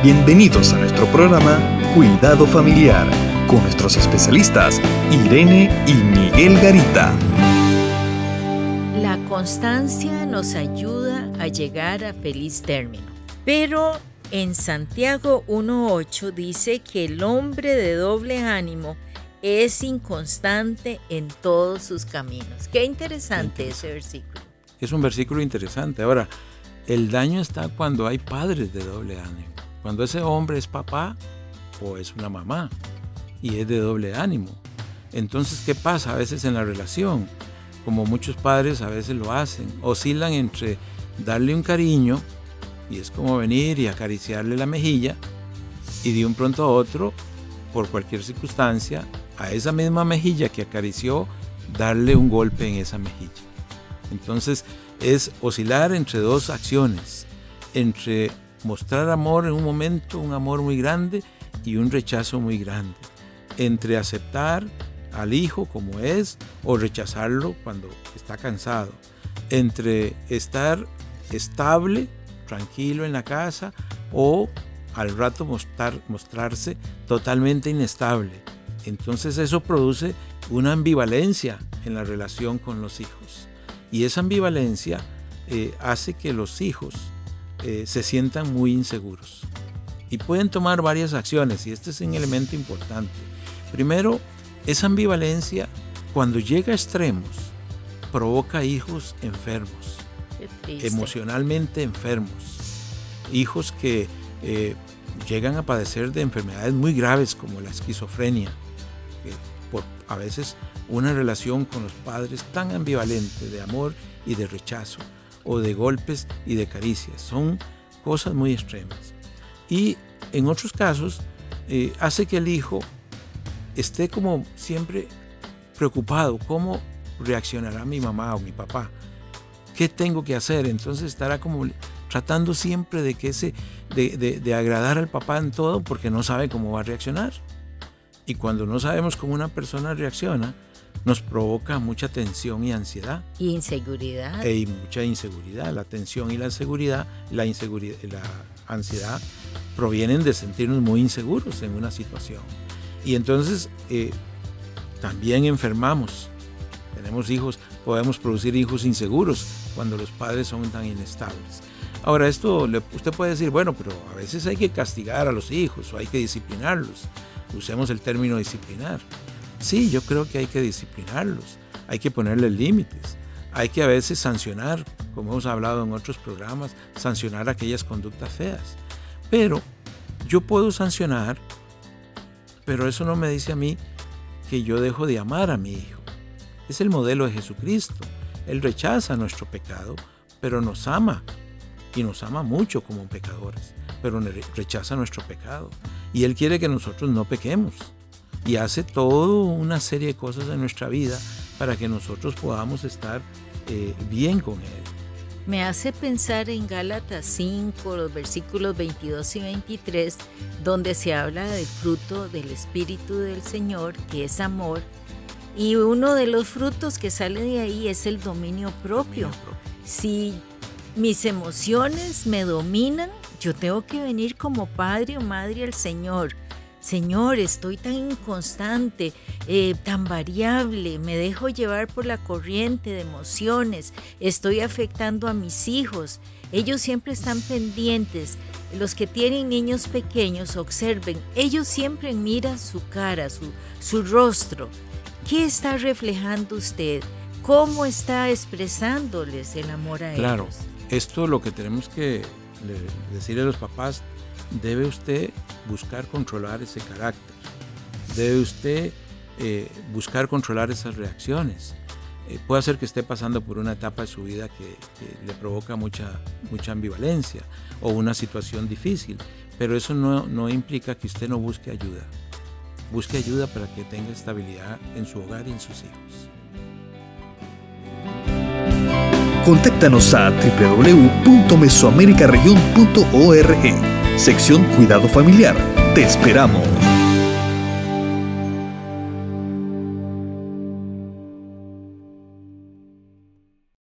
Bienvenidos a nuestro programa Cuidado Familiar con nuestros especialistas Irene y Miguel Garita. La constancia nos ayuda a llegar a feliz término, pero en Santiago 1.8 dice que el hombre de doble ánimo es inconstante en todos sus caminos. Qué interesante, ese versículo. Es un versículo interesante. Ahora, el daño está cuando hay padres de doble ánimo. Cuando ese hombre es papá o es una mamá y es de doble ánimo. Entonces, ¿qué pasa a veces en la relación? Como muchos padres a veces lo hacen, oscilan entre darle un cariño, y es como venir y acariciarle la mejilla, y de un pronto a otro, por cualquier circunstancia, a esa misma mejilla que acarició, darle un golpe en esa mejilla. Entonces es oscilar entre dos acciones, entre mostrar amor en un momento, un amor muy grande y un rechazo muy grande, entre aceptar al hijo como es o rechazarlo cuando está cansado, entre estar estable, tranquilo en la casa o al rato mostrar, mostrarse totalmente inestable. Entonces eso produce una ambivalencia en la relación con los hijos. Y esa ambivalencia eh, hace que los hijos eh, se sientan muy inseguros. Y pueden tomar varias acciones, y este es un elemento importante. Primero, esa ambivalencia, cuando llega a extremos, provoca hijos enfermos, emocionalmente enfermos, hijos que eh, llegan a padecer de enfermedades muy graves como la esquizofrenia, por a veces una relación con los padres tan ambivalente de amor y de rechazo, o de golpes y de caricias. Son cosas muy extremas. Y en otros casos eh, hace que el hijo esté como siempre preocupado, ¿cómo reaccionará mi mamá o mi papá? ¿Qué tengo que hacer? Entonces estará como tratando siempre de, que ese, de, de agradar al papá en todo porque no sabe cómo va a reaccionar. Y cuando no sabemos cómo una persona reacciona, nos provoca mucha tensión y ansiedad. Y inseguridad. Y mucha inseguridad. La tensión y la inseguridad, la, inseguridad, la ansiedad provienen de sentirnos muy inseguros en una situación. Y entonces eh, también enfermamos. Tenemos hijos, podemos producir hijos inseguros cuando los padres son tan inestables. Ahora, esto usted puede decir, bueno, pero a veces hay que castigar a los hijos o hay que disciplinarlos. Usemos el término disciplinar. Sí, yo creo que hay que disciplinarlos, hay que ponerles límites, hay que a veces sancionar, como hemos hablado en otros programas, sancionar aquellas conductas feas. Pero yo puedo sancionar, pero eso no me dice a mí que yo dejo de amar a mi hijo. Es el modelo de Jesucristo. Él rechaza nuestro pecado, pero nos ama. Y nos ama mucho como pecadores, pero rechaza nuestro pecado. Y Él quiere que nosotros no pequemos y hace toda una serie de cosas en nuestra vida para que nosotros podamos estar eh, bien con Él. Me hace pensar en Gálatas 5, los versículos 22 y 23, donde se habla del fruto del Espíritu del Señor, que es amor, y uno de los frutos que sale de ahí es el dominio propio. Si mis emociones me dominan, yo tengo que venir como padre o madre al Señor Señor, estoy tan inconstante, eh, tan variable, me dejo llevar por la corriente de emociones, estoy afectando a mis hijos. Ellos siempre están pendientes. Los que tienen niños pequeños, observen, ellos siempre miran su cara, su, su rostro. ¿Qué está reflejando usted? ¿Cómo está expresándoles el amor a ellos? Claro, esto lo que tenemos que decirle a los papás debe usted buscar controlar ese carácter, debe usted eh, buscar controlar esas reacciones. Eh, puede ser que esté pasando por una etapa de su vida que, le provoca mucha, mucha ambivalencia o una situación difícil, pero eso no, no implica que usted no busque ayuda. Busque ayuda para que tenga estabilidad en su hogar y en sus hijos. Contáctanos a www.mesoamericaregion.org sección Cuidado Familiar. Te esperamos.